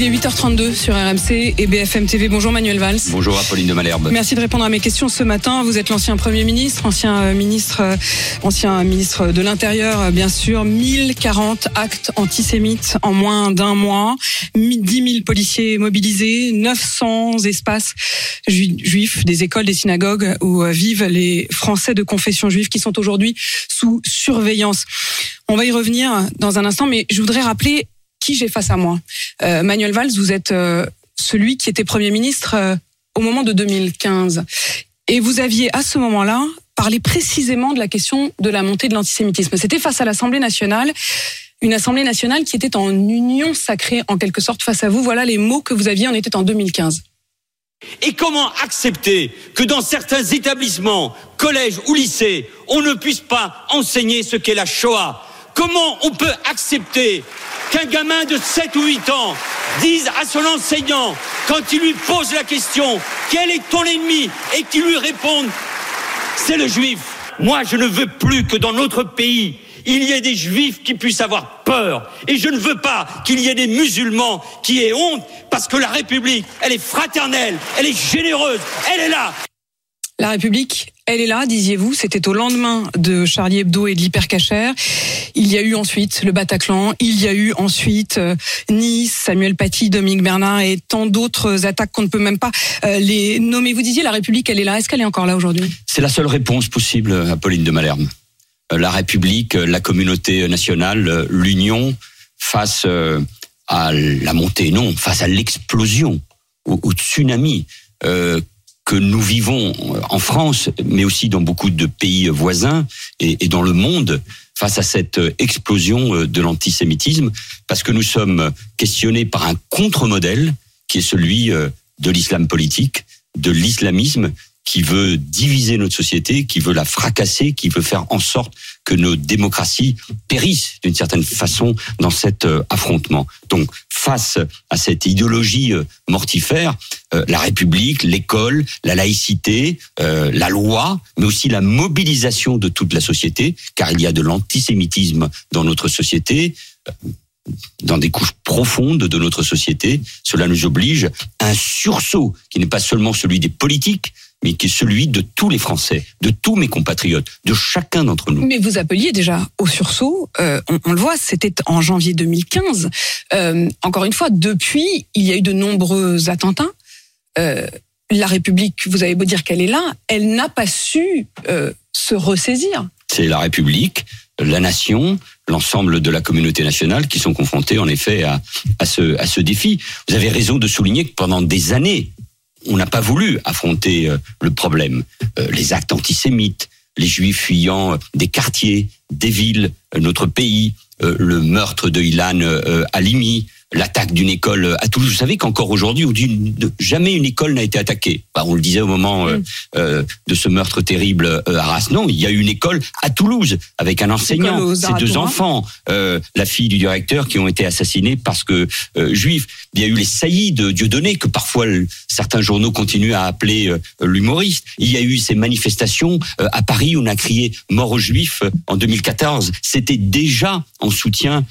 Il est 8h32 sur RMC et BFM TV. Bonjour Manuel Valls. Bonjour Apolline de Malherbe. Merci de répondre à mes questions ce matin. Vous êtes l'ancien Premier ministre, ancien euh, ministre, euh, ancien ministre de l'Intérieur, euh, bien sûr. 1040 actes antisémites en moins d'un mois. 10 000 policiers mobilisés, 900 espaces juifs, des écoles, des synagogues où vivent les Français de confession juive qui sont aujourd'hui sous surveillance. On va y revenir dans un instant, mais je voudrais rappeler qui j'ai face à moi. Euh, Manuel Valls, vous êtes euh, celui qui était Premier ministre euh, au moment de 2015. Et vous aviez à ce moment-là parlé précisément de la question de la montée de l'antisémitisme. C'était face à l'Assemblée nationale, une Assemblée nationale qui était en union sacrée en quelque sorte face à vous. Voilà les mots que vous aviez, on était en 2015. Et comment accepter que dans certains établissements, collèges ou lycées, on ne puisse pas enseigner ce qu'est la Shoah? Comment on peut accepter qu'un gamin de 7 ou 8 ans dise à son enseignant, quand il lui pose la question, quel est ton ennemi et qu'il lui réponde, c'est le juif. Moi, je ne veux plus que dans notre pays, il y ait des juifs qui puissent avoir peur. Et je ne veux pas qu'il y ait des musulmans qui aient honte, parce que la République, elle est fraternelle, elle est généreuse, elle est là. La République, elle est là, disiez-vous. C'était au lendemain de Charlie Hebdo et de l'hypercachère. Il y a eu ensuite le Bataclan. Il y a eu ensuite euh, Nice, Samuel Paty, Dominique Bernard et tant d'autres attaques qu'on ne peut même pas euh, les nommer. Vous disiez la République, elle est là. Est-ce qu'elle est encore là aujourd'hui? C'est la seule réponse possible, Apolline de Malherbe. Euh, la République, la communauté nationale, l'union face à la montée, non, face à l'explosion, au, tsunami que nous vivons en France, mais aussi dans beaucoup de pays voisins et, dans le monde, face à cette explosion euh, de l'antisémitisme, parce que nous sommes questionnés par un contre-modèle qui est celui euh, de l'islam politique, de l'islamisme, qui veut diviser notre société, qui veut la fracasser, qui veut faire en sorte que nos démocraties périssent d'une certaine façon dans cet euh, affrontement. Donc, face à cette idéologie euh, mortifère, euh, la République, l'école, la laïcité, la loi, mais aussi la mobilisation de toute la société, car il y a de l'antisémitisme dans notre société dans des couches profondes de notre société. Cela nous oblige à un sursaut qui n'est pas seulement celui des politiques, mais qui est celui de tous les Français, de tous mes compatriotes, de chacun d'entre nous. Mais vous appeliez déjà au sursaut, euh, on, le voit, c'était en janvier 2015. Euh, encore une fois, depuis, il y a eu de nombreux attentats. Euh, la République, vous avez beau dire qu'elle est là, elle n'a pas su se ressaisir. C'est la République, la nation, l'ensemble de la communauté nationale qui sont confrontés en effet à, à, ce, à ce défi. Vous avez raison de souligner que pendant des années, on n'a pas voulu affronter euh, le problème. Euh, les actes antisémites, les juifs fuyant euh, des quartiers, des villes, notre pays, le meurtre de Ilan Halimi, l'attaque d'une école à Toulouse. Vous savez qu'encore aujourd'hui, jamais une école n'a été attaquée. Bah, on le disait au moment euh, mm. euh, de ce meurtre terrible euh, à Arras. Non, il y a eu une école à Toulouse avec un enseignant, ses deux enfants, la fille du directeur qui ont été assassinés parce que juifs. Il y a eu les saillies de Dieudonné que parfois certains journaux continuent à appeler l'humoriste. Il y a eu ces manifestations à Paris où on a crié mort aux juifs en 2014. C'était déjà en soutien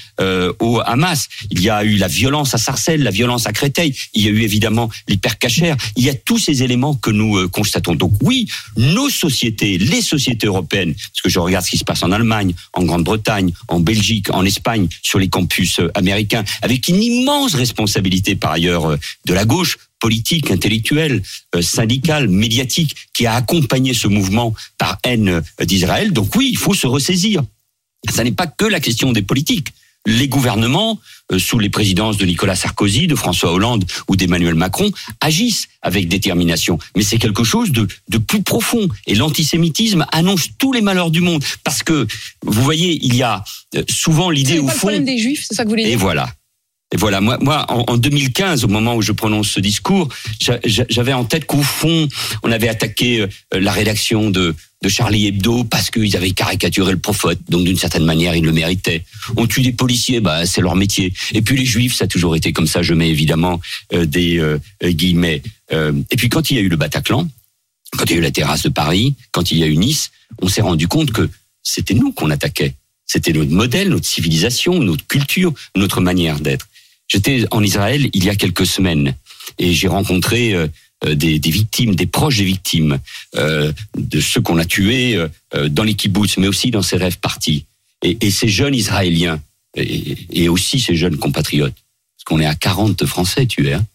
au Hamas. Il y a eu la la violence à Sarcelles, la violence à Créteil, il y a eu évidemment l'hypercachère, il y a tous ces éléments que nous euh, constatons. Donc oui, nos sociétés, les sociétés européennes, parce que je regarde ce qui se passe en Allemagne, en Grande-Bretagne, en Belgique, en Espagne, sur les campus euh, américains, avec une immense responsabilité par ailleurs euh, de la gauche, politique, intellectuelle, syndicale, médiatique, qui a accompagné ce mouvement par haine d'Israël. Donc oui, il faut se ressaisir. Ça n'est pas que la question des politiques les gouvernements, euh, sous les présidences de Nicolas Sarkozy, de François Hollande ou d'Emmanuel Macron, agissent avec détermination. Mais c'est quelque chose de, de plus profond. Et l'antisémitisme annonce tous les malheurs du monde. Parce que, vous voyez, il y a euh, souvent l'idée au fond... le problème des juifs, c'est ça que vous voulez dire Et voilà. Et voilà, moi, moi, en, 2015, au moment où je prononce ce discours, j'avais en tête qu'au fond, on avait attaqué euh, la rédaction de, de Charlie Hebdo parce qu'ils avaient caricaturé le prophète, donc d'une certaine manière, ils le méritaient. On tue des policiers, bah c'est leur métier. Et puis les juifs, ça a toujours été comme ça. Je mets évidemment euh, des euh, guillemets. et puis quand il y a eu le Bataclan, quand il y a eu la terrasse de Paris, quand il y a eu Nice, on s'est rendu compte que c'était nous qu'on attaquait. C'était notre modèle, notre civilisation, notre culture, notre manière d'être. J'étais en Israël il y a quelques semaines et j'ai rencontré euh, euh, des, des, victimes, des proches des victimes, euh, de ceux qu'on a tués euh, dans les kibbutz, mais aussi dans ces rêves partis. Et, et ces jeunes Israéliens, et, et, aussi ces jeunes compatriotes, parce qu'on est à 40 Français tués, hein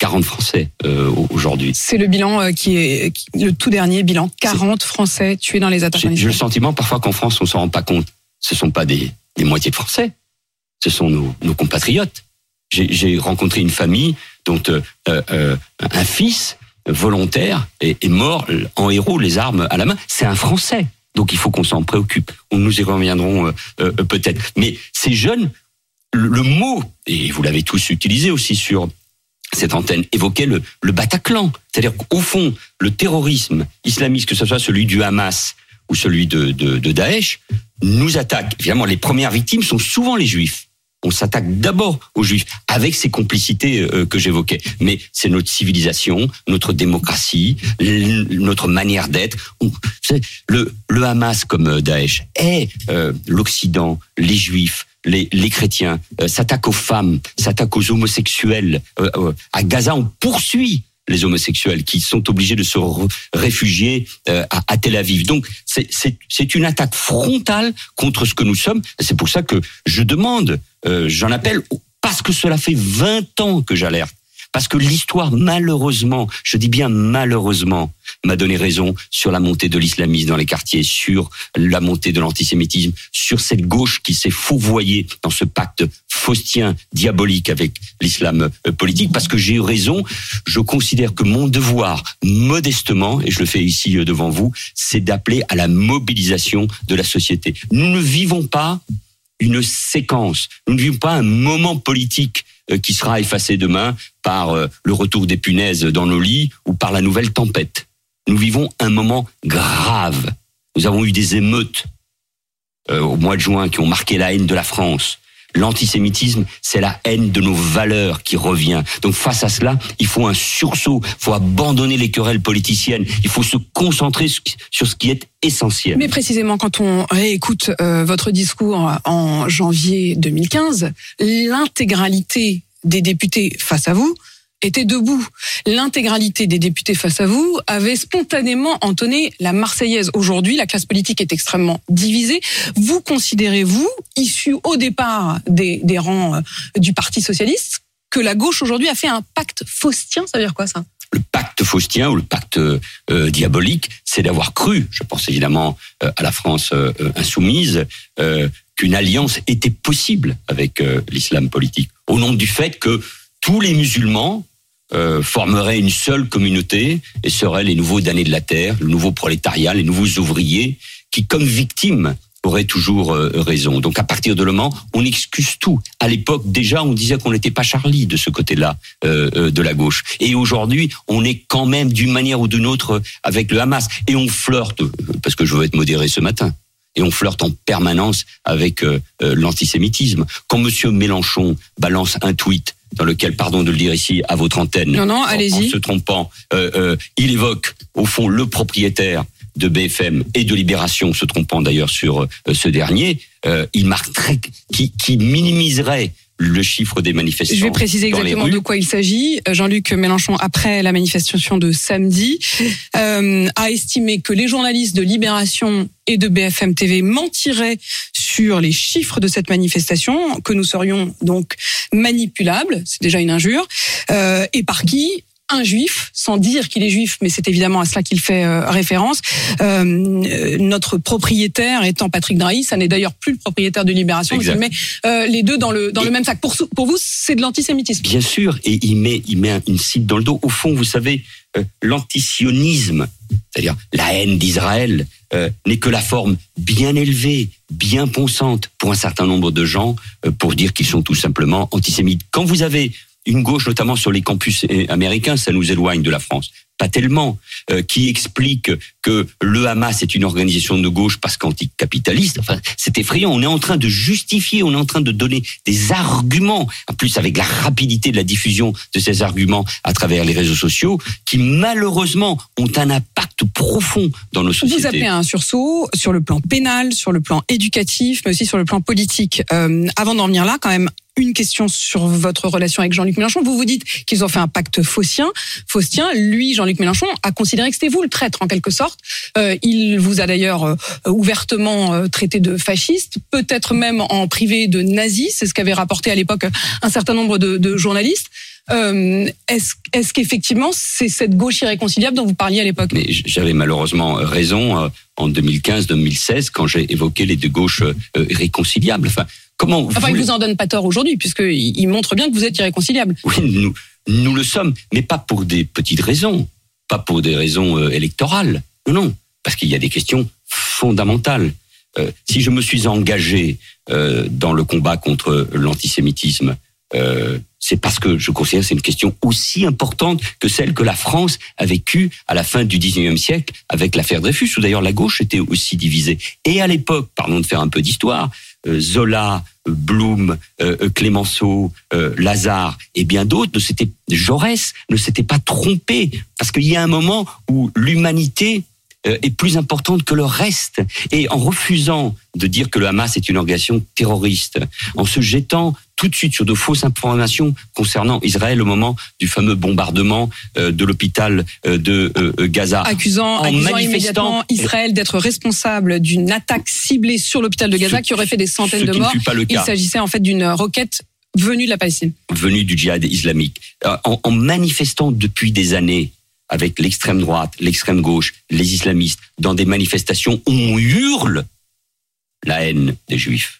40 Français euh, aujourd'hui. C'est le bilan euh, qui est qui, le tout dernier bilan. 40 Français tués dans les attaques. J'ai le sentiment parfois qu'en France, on s'en rend pas compte. Ce sont pas des, des moitiés de Français, ce sont nos, nos compatriotes. J'ai rencontré une famille dont euh, euh, un fils volontaire est, mort en héros, les armes à la main. C'est un Français. Donc il faut qu'on s'en préoccupe. On nous y reviendront euh, euh, peut-être. Mais ces jeunes, le, le mot, et vous l'avez tous utilisé aussi sur cette antenne évoquait le, le Bataclan. C'est-à-dire qu'au fond, le terrorisme islamiste, que ce soit celui du Hamas ou celui de, de, de Daesh, nous attaque. Évidemment, les premières victimes sont souvent les juifs. On s'attaque d'abord aux juifs avec ces complicités euh, que j'évoquais. Mais c'est notre civilisation, notre démocratie, notre manière d'être. Le, le Hamas comme Daesh est euh, l'Occident, les juifs, les, les chrétiens, euh, s'attaquent aux femmes, s'attaquent aux homosexuels. Euh, euh, à Gaza, on poursuit les homosexuels qui sont obligés de se réfugier euh, à, Tel Aviv. Donc c'est une attaque frontale contre ce que nous sommes. C'est pour ça que je demande, euh, j'en appelle, parce que cela fait 20 ans que j'alerte parce que l'histoire, malheureusement, je dis bien malheureusement, m'a donné raison sur la montée de l'islamisme dans les quartiers, sur la montée de l'antisémitisme, sur cette gauche qui s'est fourvoyée dans ce pacte faustien, diabolique avec l'islam euh, politique, parce que j'ai eu raison. Je considère que mon devoir, modestement, et je le fais ici euh, devant vous, c'est d'appeler à la mobilisation de la société. Nous ne vivons pas une séquence, nous ne vivons pas un moment politique qui sera effacé demain par euh, le retour des punaises dans nos lits ou par la nouvelle tempête. Nous vivons un moment grave. Nous avons eu des émeutes euh, au mois de juin qui ont marqué la haine de la France. L'antisémitisme, c'est la haine de nos valeurs qui revient. Donc face à cela, il faut un sursaut, il faut abandonner les querelles politiciennes, il faut se concentrer sur ce qui est essentiel. Mais précisément, quand on réécoute euh, votre discours en janvier 2015, l'intégralité des députés face à vous était debout. L'intégralité des députés face à vous avait spontanément entonné la Marseillaise. Aujourd'hui, la classe politique est extrêmement divisée. Vous considérez-vous, issu au départ des, rangs euh, du Parti socialiste, que la gauche aujourd'hui a fait un pacte faustien? Ça veut dire quoi ça? Le pacte faustien ou le pacte euh, diabolique, c'est d'avoir cru, je pense évidemment euh, à la France euh, insoumise, euh, qu'une alliance était possible avec euh, l'islam politique, au nom du fait que tous les musulmans euh, une seule communauté et seraient les nouveaux damnés de la terre, le nouveau prolétariat, les nouveaux ouvriers, qui, comme victimes, auraient toujours euh, raison. Donc à partir de le moment, on excuse tout. À l'époque, déjà, on disait qu'on n'était pas Charlie de ce côté-là euh, euh, de la gauche. Et aujourd'hui, on est quand même d'une manière ou d'une autre avec le Hamas. Et on flirte, parce que je veux être modéré ce matin, et on flirte en permanence avec euh, l'antisémitisme. Quand Monsieur Mélenchon balance un tweet dans lequel, pardon de le dire ici à votre antenne, non, non, en, en, se trompant, euh, euh, il évoque au fond le propriétaire de BFM et de Libération, se trompant d'ailleurs sur euh, ce dernier, il marque très, qui, qui minimiserait le chiffre des manifestants. Je vais préciser exactement de quoi il s'agit. Jean-Luc Mélenchon, après la manifestation de samedi, euh, a estimé que les journalistes de Libération et de BFM TV mentiraient sur les chiffres de cette manifestation, que nous serions donc manipulables, c'est déjà une injure, euh, et par qui? Un juif, sans dire qu'il est juif, mais c'est évidemment à cela qu'il fait euh, référence. Euh, notre propriétaire étant Patrick Drahi, ça n'est d'ailleurs plus le propriétaire de Libération. Il met euh, les deux dans le dans et le même sac. Pour pour vous, c'est de l'antisémitisme. Bien sûr, et il met il met une cible dans le dos. Au fond, vous savez, euh, l'antisionisme, c'est-à-dire la haine d'Israël, n'est que la forme bien élevée, bien pensante pour un certain nombre de gens pour dire qu'ils sont tout simplement antisémites. Quand vous avez une gauche, notamment sur les campus américains, ça nous éloigne de la France. pas tellement, euh, qui explique que le Hamas est une organisation de gauche parce qu'anticapitaliste. Enfin, c'est effrayant. On est en train de justifier, on est en train de donner des arguments, en plus avec la rapidité de la diffusion de ces arguments à travers les réseaux sociaux, qui malheureusement ont un impact profond dans nos sociétés. Vous appelez à un sursaut sur le plan pénal, sur le plan éducatif, mais aussi sur le plan politique. Euh, avant d'en venir là, quand même, une question sur votre relation avec Jean-Luc Mélenchon. Vous vous dites qu'ils ont fait un pacte faustien. Faustien, lui, Jean-Luc Mélenchon, a considéré que c'était vous le traître en quelque sorte. Euh, il vous a d'ailleurs euh, ouvertement euh, traité de fasciste, peut-être même en privé de nazi. C'est ce qu'avait rapporté à l'époque un certain nombre de, journalistes. Est-ce est qu'effectivement c'est cette gauche irréconciliable dont vous parliez à l'époque? Mais j'avais malheureusement raison en 2015-2016 quand j'ai évoqué les deux gauches irréconciliables. Enfin, comment Enfin, il vous en donne pas tort aujourd'hui puisqu'il il montre bien que vous êtes irréconciliable. Oui, nous, nous le sommes, mais pas pour des petites raisons, pas pour des raisons euh, électorales. Non, non, parce qu'il y a des questions fondamentales. Euh, si je me suis engagé euh, dans le combat contre l'antisémitisme, euh, c'est parce que je considère que c'est une question aussi importante que celle que la France a vécue à la fin du 19e siècle avec l'affaire Dreyfus, où d'ailleurs la gauche était aussi divisée. Et à l'époque, pardon de faire un peu d'histoire, Zola, euh, Blum, euh, Clémenceau, euh, Lazare et bien d'autres ne s'étaient Jaurès ne s'était pas trompé parce qu'il y a un moment où l'humanité euh, est plus importante que le reste. Et en refusant de dire que le Hamas est une organisation terroriste, en se jetant tout de suite sur de fausses informations concernant Israël au moment du fameux bombardement euh, de l'hôpital euh, de euh, Gaza. Accusant, En accusant immédiatement Israël d'être responsable d'une attaque ciblée sur l'hôpital de Gaza Ce- qui aurait fait des centaines ce de morts. pas le Il cas. s'agissait en fait d'une roquette venue de la Palestine. venu du djihad islamique, en, en manifestant depuis des années avec l'extrême droite, l'extrême gauche, les islamistes, dans des manifestations où on hurle la haine des juifs.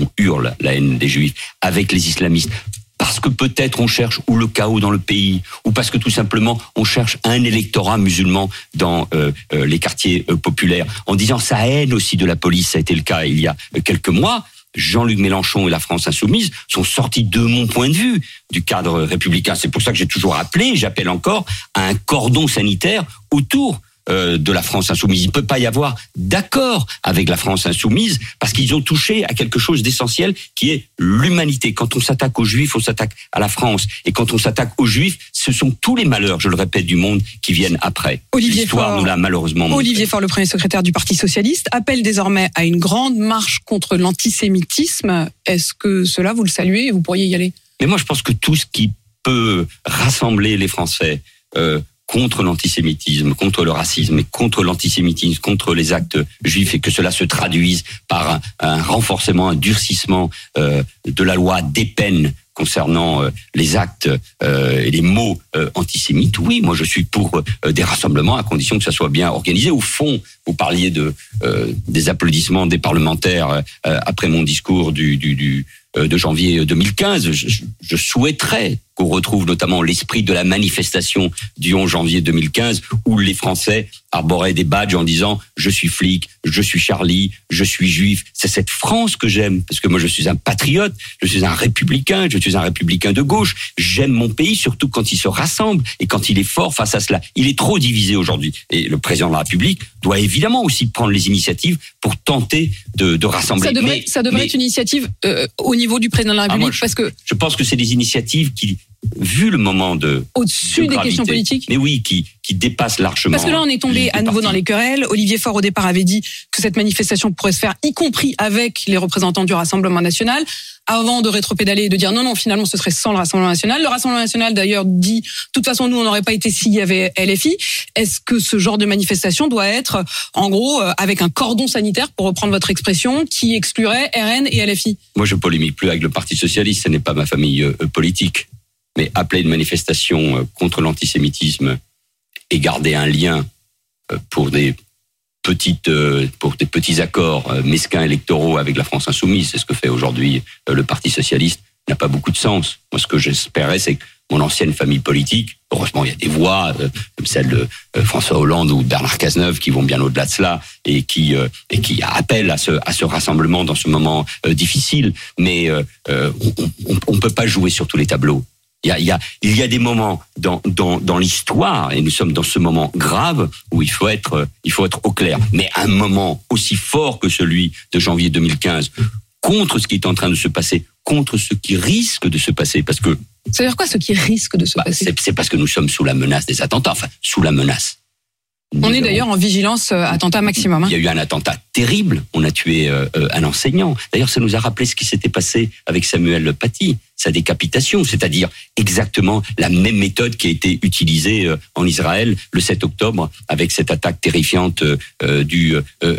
On hurle la haine des juifs avec les islamistes. Parce que peut-être on cherche ou le chaos dans le pays, ou parce que tout simplement on cherche un électorat musulman dans euh, euh, les quartiers euh, populaires, en disant ça haine aussi de la police, ça a été le cas il y a quelques mois. Jean-Luc Mélenchon et la France insoumise sont sortis de mon point de vue du cadre républicain. C'est pour ça que j'ai toujours appelé, j'appelle encore, à un cordon sanitaire autour euh, de la France insoumise. Il ne peut pas y avoir d'accord avec la France insoumise parce qu'ils ont touché à quelque chose d'essentiel qui est l'humanité. Quand on s'attaque aux juifs, on s'attaque à la France. Et quand on s'attaque aux juifs, ce sont tous les malheurs, je le répète, du monde qui viennent après. Olivier L'histoire Faure. nous l'a malheureusement montré. Olivier Faure, le premier secrétaire du Parti socialiste, appelle désormais à une grande marche contre l'antisémitisme. Est-ce que cela, vous le saluez et vous pourriez y aller? Mais moi, je pense que tout ce qui peut rassembler les Français euh, contre l'antisémitisme, contre le racisme et contre l'antisémitisme, contre les actes juifs, et que cela se traduise par un, renforcement, un durcissement euh, de la loi des peines concernant euh, les actes euh, et les mots euh, antisémites, oui, moi je suis pour euh, des rassemblements à condition que ça soit bien organisé. Au fond, vous parliez de euh, des applaudissements des parlementaires euh, après mon discours du, du, du de janvier 2015. Je, je- je souhaiterais qu'on retrouve notamment l'esprit de la manifestation du 11 janvier 2015 où les Français arboraient des badges en disant je suis flic, je suis Charlie, je suis juif. C'est cette France que j'aime parce que moi je suis un patriote, je suis un républicain, je suis un républicain de gauche. J'aime mon pays surtout quand il se rassemble et quand il est fort face à cela. Il est trop divisé aujourd'hui et le président de la République doit évidemment aussi prendre les initiatives pour tenter de, de rassembler. Ça devrait, Mais- ça devrait mais- être une initiative euh, au niveau du président de la Ah, République moi, parce que je pense que c'est des initiatives qui, vu le moment de, au-dessus de des gravité, questions politiques. mais oui, qui, qui dépassent largement. Parce que là, on est tombé à nouveau dans les querelles. Olivier Faure, au départ, avait dit que cette manifestation pourrait se faire, y compris avec les représentants du Rassemblement national, avant de rétropédaler et de dire non, non, finalement, ce serait sans le Rassemblement national. Le Rassemblement national, d'ailleurs, dit, de toute façon, nous, on n'aurait pas été s'il y avait LFI. Est-ce que ce genre de manifestation doit être, en gros, euh, avec un cordon sanitaire, pour reprendre votre expression, qui exclurait RN et LFI Moi, je polémique plus avec le Parti socialiste, ce n'est pas ma famille euh, politique. Mais appeler une manifestation euh, contre l'antisémitisme et garder un lien euh, pour des petites, euh, pour des petits accords mesquins électoraux avec la France insoumise, c'est ce que fait aujourd'hui le Parti socialiste, n'a pas beaucoup de sens. Moi, ce que j'espérais, c'est que mon ancienne famille politique, heureusement, il y a des voix comme celle de François Hollande ou Bernard Cazeneuve qui vont bien au-delà de cela et qui appellent à ce rassemblement dans ce moment difficile. Mais on, on, on peut pas jouer sur tous les tableaux. Il y a, il y a, il y a des moments dans, dans, dans l'histoire, et nous sommes dans ce moment grave où il faut être, il faut être au clair. Mais un moment aussi fort que celui de janvier 2015, contre ce qui est en train de se passer, contre ce qui risque de se passer, parce que Ça veut dire quoi ce qui risque de se bah, passer? c'est c'est parce que nous sommes sous la menace des attentats, enfin sous la menace. On est d'ailleurs en vigilance euh, attentat maximum. hein. Il y a eu un attentat terrible. On a tué euh, euh, un enseignant. D'ailleurs, ça nous a rappelé ce qui s'était passé avec Samuel Paty, sa décapitation, c'est-à-dire exactement la même méthode qui a été utilisée euh, en Israël le 7 octobre avec cette attaque terrifiante du,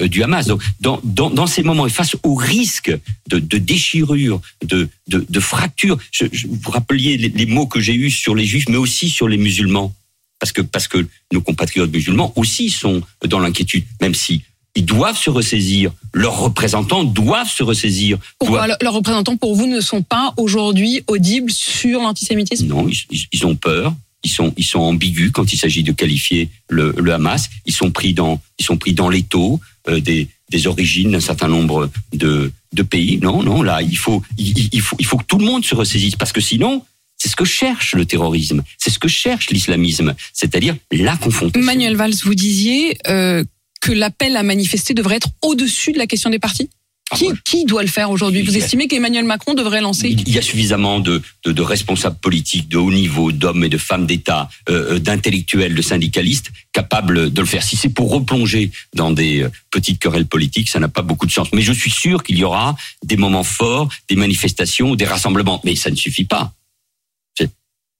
du Hamas. Donc, dans, dans, dans ces moments, et face au risque de, de déchirure, de, de, de fracture, je, je, vous rappeliez les, les mots que j'ai eus sur les juifs, mais aussi sur les musulmans parce que parce que nos compatriotes musulmans aussi sont dans l'inquiétude, même si ils doivent se ressaisir, leurs représentants doivent se ressaisir. Pourquoi doivent- leurs représentants pour vous ne sont pas aujourd'hui audibles sur l'antisémitisme? Non, ils, ont peur. Ils sont, ils sont ambigus quand il s'agit de qualifier le, le Hamas. Ils sont pris dans, ils sont pris dans l'étau euh, des, des origines d'un certain nombre de, de pays. Non, non, là, il faut, il faut, il faut que tout le monde se ressaisisse parce que sinon, c'est ce que cherche le terrorisme, c'est ce que cherche l'islamisme, c'est-à-dire la confrontation. Manuel Valls, vous disiez euh, que l'appel à manifester devrait être au-dessus de la question des partis Ah, qui, qui doit le faire aujourd'hui? Vous estimez qu'Emmanuel Macron devrait lancer Il y a suffisamment de, de, de responsables politiques de haut niveau, d'hommes et de femmes d'État, euh, euh, d'intellectuels, de syndicalistes capables de le faire. Si c'est pour replonger dans des euh, petites querelles politiques, ça n'a pas beaucoup de sens. Mais je suis sûr qu'il y aura des moments forts, des manifestations, des rassemblements. Mais ça ne suffit pas.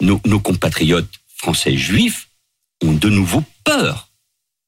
Nos, nos compatriotes français juifs ont de nouveau peur.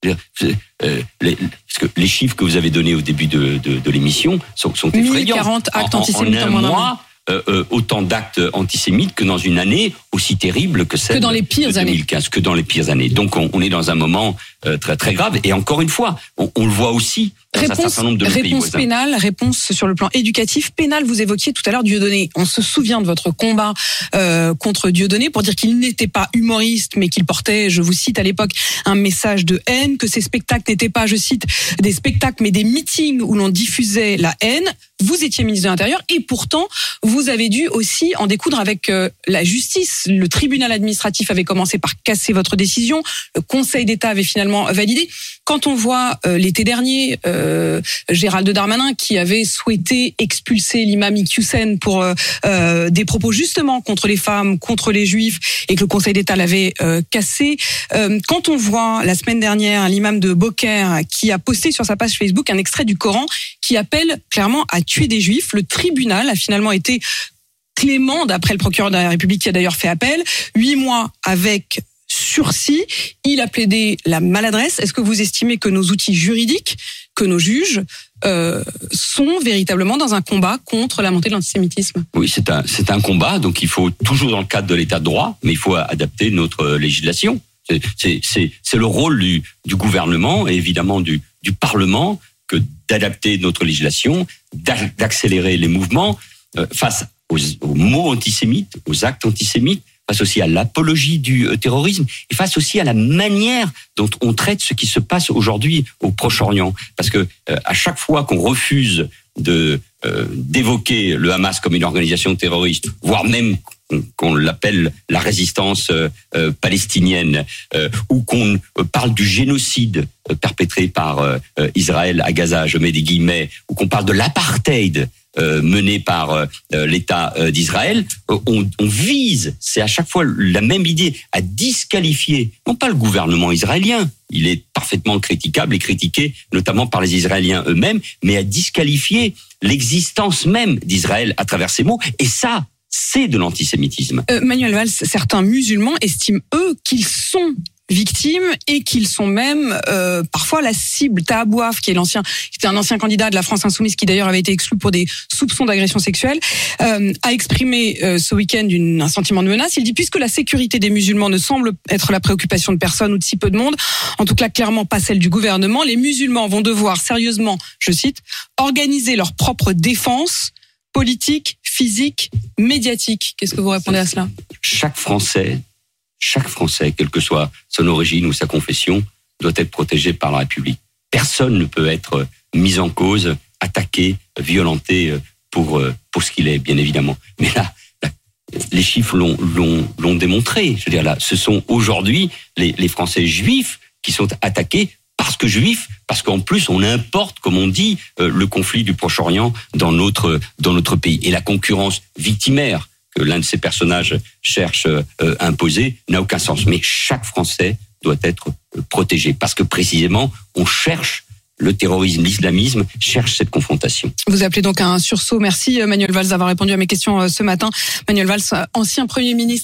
Euh, les, parce que les chiffres que vous avez donnés au début de, de, de l'émission sont, sont effrayants. 1040 actes en- antisémites en en un mois, euh, euh, autant d'actes antisémites que dans une année aussi terrible que celle Que dans les pires de années. 2015, que dans les pires années. Donc on, on est dans un moment très très grave. Et encore une fois, on, on le voit aussi dans un certain nombre de nos pays réponse pénale, réponse sur le plan éducatif. Pénal, vous évoquiez tout à l'heure Dieudonné. On se souvient de votre combat euh, contre Dieudonné pour dire qu'il n'était pas humoriste, mais qu'il portait, je vous cite à l'époque, un message de haine, que ces spectacles n'étaient pas, je cite, des spectacles, mais des meetings où l'on diffusait la haine. Vous étiez ministre de l'Intérieur et pourtant, vous avez dû aussi en découdre avec euh, la justice. Le tribunal administratif avait commencé par casser votre décision. Le Conseil d'État avait finalement validé. Quand on voit euh, l'été dernier euh, Gérald Darmanin qui avait souhaité expulser l'imam Iqiyoussen pour euh, euh, des propos justement contre les femmes, contre les juifs, et que le Conseil d'État l'avait cassé. Quand on voit la semaine dernière l'imam de Beaucaire qui a posté sur sa page Facebook un extrait du Coran qui appelle clairement à tuer des juifs, le tribunal a finalement été clément d'après le procureur de la République qui a d'ailleurs fait appel, huit mois avec sursis. Il a plaidé la maladresse. Est-ce que vous estimez que nos outils juridiques, que nos juges euh, sont véritablement dans un combat contre la montée de l'antisémitisme? Oui, c'est un, c'est un combat, donc il faut toujours dans le cadre de l'état de droit, mais il faut adapter notre euh, législation. C'est- C'est c'est- le rôle du, gouvernement et évidemment du, du Parlement que d'adapter notre législation, d'a- d'accélérer les mouvements euh, face aux mots antisémites, aux actes antisémites, face aussi à l'apologie du euh, terrorisme et face aussi à la manière dont on traite ce qui se passe aujourd'hui au Proche-Orient. Parce que euh, à chaque fois qu'on refuse de euh, d'évoquer le Hamas comme une organisation terroriste, voire même qu'on- l'appelle la résistance palestinienne, ou qu'on parle du génocide perpétré par Israël à Gaza, je mets des guillemets, ou qu'on parle de l'apartheid euh, mené par euh, euh, l'État d'Israël, on, on vise, c'est à chaque fois la même idée, à disqualifier, non pas le gouvernement israélien, il est parfaitement critiquable et critiqué notamment par les Israéliens eux-mêmes, mais à disqualifier l'existence même d'Israël à travers ces mots. Et ça, c'est de l'antisémitisme. Euh, Manuel Valls, certains musulmans estiment, eux, qu'ils sont victimes et qu'ils sont même euh, parfois la cible. Tahabouaf, qui est l'ancien, qui était un ancien candidat de la France insoumise, qui d'ailleurs avait été exclu pour des soupçons d'agression sexuelle, euh, a exprimé euh, ce week-end un sentiment de menace. Il dit puisque la sécurité des musulmans ne semble être la préoccupation de personne ou de si peu de monde, en tout cas clairement pas celle du gouvernement, les musulmans vont devoir sérieusement, je cite, organiser leur propre défense politique, physique, médiatique. Qu'est-ce que vous répondez à cela? Chaque Français, chaque Français, quelle que soit son origine ou sa confession, doit être protégé par la République. Personne ne peut être mis en cause, attaqué, violenté euh, pour, euh, pour ce qu'il est, bien évidemment. Mais là, les chiffres l'ont, démontré. Je veux dire là, ce sont aujourd'hui les, les Français juifs qui sont attaqués parce que juifs, parce qu'en plus on importe, comme on dit, euh, le conflit du Proche-Orient dans notre dans notre pays. Et la concurrence victimaire que l'un de ces personnages cherche euh, à imposer n'a aucun sens. Mais chaque Français doit être euh, protégé parce que précisément on cherche le terrorisme, l'islamisme cherche cette confrontation. Vous appelez donc un sursaut. Merci Manuel Valls d'avoir répondu à mes questions ce matin. Manuel Valls, ancien Premier ministre.